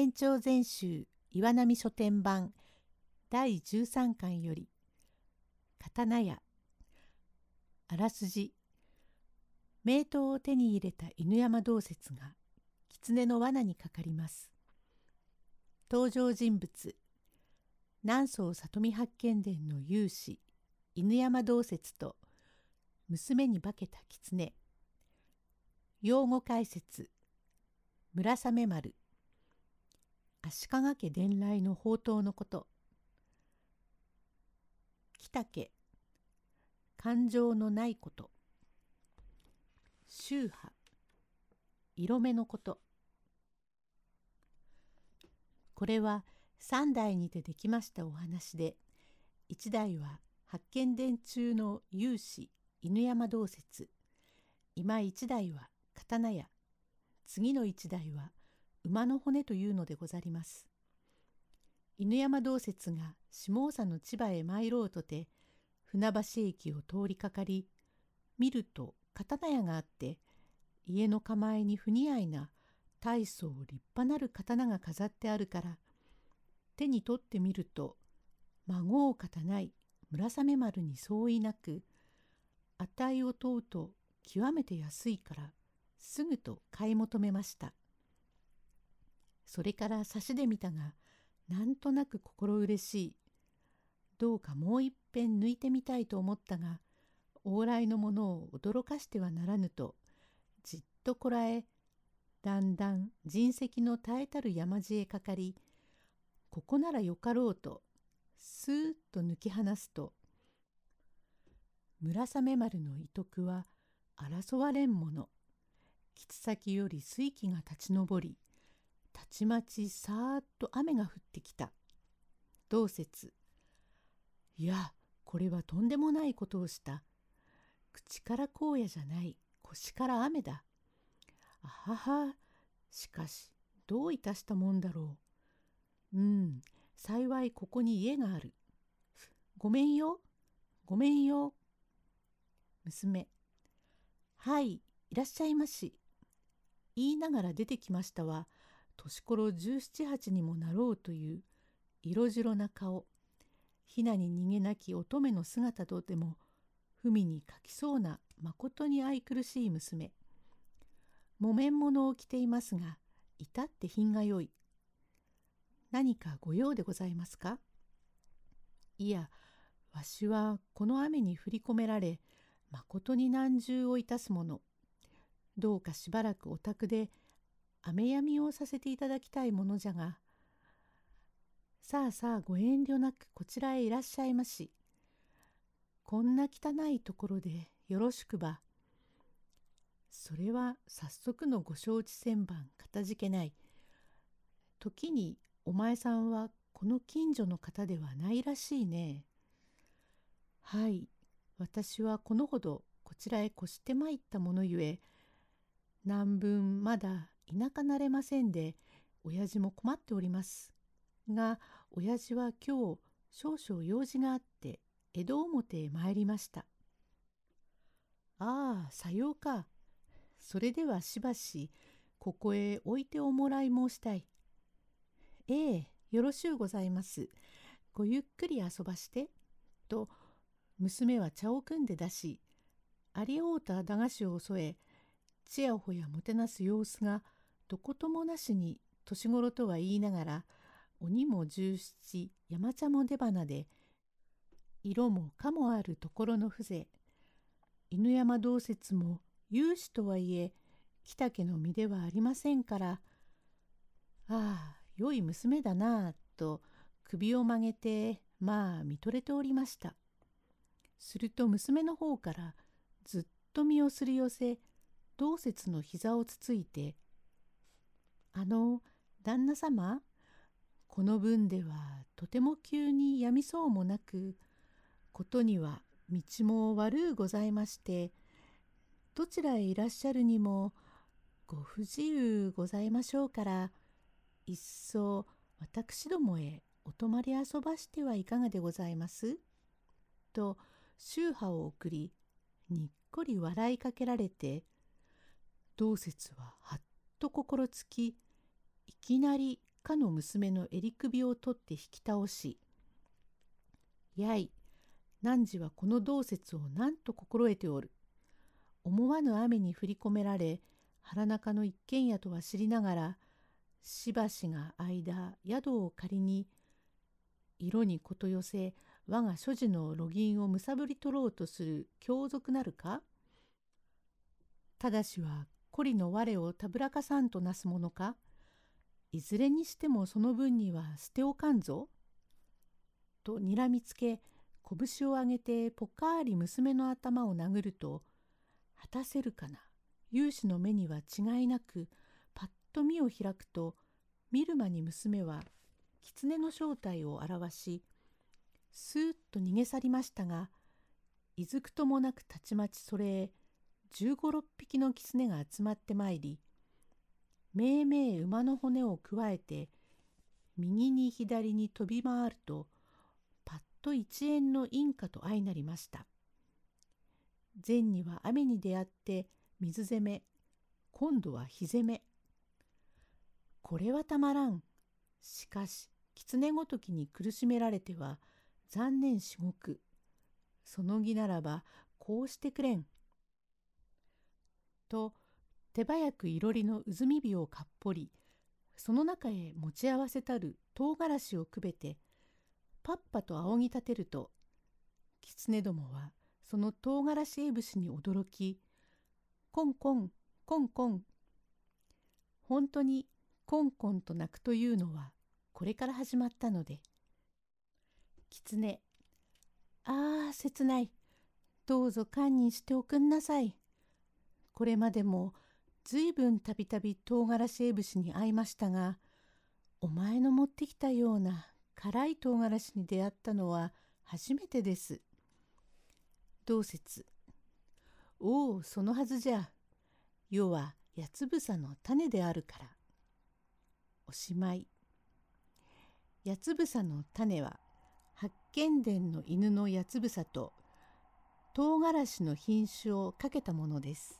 延長全集岩波書店版第13巻より刀屋あらすじ名刀を手に入れた犬山道説が狐の罠にかかります。登場人物南宋里見八犬伝の有志犬山道説と娘に化けた狐。用語解説村雨丸。足利家伝来の宝刀のこと。北家。感情のないこと。宗派。色目のこと。これは三代にてできましたお話で一代は八犬伝中の有志犬山道説今一代は刀屋。次の一代は馬の骨というのでござります。犬山道説が下総の千葉へ参ろうとて船橋駅を通りかかり見ると刀屋があって家の構えに不似合いな大層立派なる刀が飾ってあるから手に取ってみると孫をかたない村雨丸に相違なく値を問うと極めて安いからすぐと買い求めました。それから差しで見たがなんとなく心嬉しい。どうかもういっぺん抜いてみたいと思ったが往来の者を驚かしてはならぬとじっとこらえだんだん人石の絶えたる山地へかかりここならよかろうとスーッと抜き放すと村雨丸の遺徳は争われんもの吉先より水気が立ち上りたちまちさーっと雨が降ってきた。同説？いやこれはとんでもないことをした。口から荒野じゃない腰から雨だ。あははしかしどういたしたもんだろう。うん幸いここに家がある。ごめんよごめんよ。娘はいいらっしゃいまし。言いながら出てきましたは年頃十七八にもなろうという色白な顔。ひなに逃げなき乙女の姿とても文に書きそうなまことに愛くるしい娘。木綿物を着ていますが至って品が良い。何かご用でございますか？いやわしはこの雨に降り込められまことに難重をいたすもの。どうかしばらくお宅で雨やみをさせていただきたいものじゃがさあさあご遠慮なくこちらへいらっしゃいましこんな汚いところでよろしくば。それは早速のご承知千番かたじけない。時にお前さんはこの近所の方ではないらしいね。はい私はこのほどこちらへ越してまいったものゆえ南分まだ田舎慣れませんで親父も困っております。が親父は今日少々用事があって江戸表へ参りました。ああさようか。それではしばしここへ置いておもらい申したい。ええよろしゅうございます。ごゆっくり遊ばして。と娘は茶を汲んで出しありおうた駄菓子を添えちやほやもてなす様子がどこともなしに年頃とは言いながら鬼も十七山茶も出花で色もかもあるところの風情。犬山道説も有志とはいえ北家の身ではありませんからああ良い娘だなあと首を曲げてまあ見とれておりました。すると娘の方からずっと身をすり寄せ道説の膝をつついてあの旦那様この分ではとても急にやみそうもなくことには道も悪うございましてどちらへいらっしゃるにもご不自由ございましょうからいっそ私どもへお泊まり遊ばしてはいかがでございます？と宗派を送りにっこり笑いかけられて道説ははっと心つきいきなりかの娘の襟首を取って引き倒し「やい汝はこの同説を何と心得ておる。思わぬ雨に振り込められ腹中の一軒家とは知りながらしばしが間宿を借りに色にこと寄せ我が所持の路銀をむさぶり取ろうとする強賊なるかただしは孤りの我をたぶらかさんとなすものか？いずれにしてもその分には捨ておかんぞ。とにらみつけ拳を上げてぽっかり娘の頭を殴ると果たせるかな？勇士の目には違いなくパッと目を開くと見る間に娘は狐の正体を表しスーッと逃げ去りましたがいずくともなくたちまちそれへ十五六匹の狐が集まってまいりめいめい馬の骨をくわえて右に左に飛び回るとパッと一円のインカと相なりました。前には雨に出会って水攻め今度は火攻めこれはたまらんしかし狐ごときに苦しめられては残念至極その儀ならばこうしてくれん。と手早くいろりの渦み火をかっぽりその中へ持ち合わせたる唐辛子をくべてパッパと仰ぎ立てると狐どもはその唐辛子え節に驚きコンコンコンコン本当にコンコンと鳴くというのはこれから始まったので狐ああ切ない。どうぞ堪忍しておくんなさい。これまでもずいぶんたびたび唐辛子え節に会いましたがお前の持ってきたような辛い唐辛子に出会ったのは初めてです。同説？おおそのはずじゃ世は八つ房の種であるからおしまい八つ房の種は八犬伝の犬の八つ房と唐辛子の品種をかけたものです。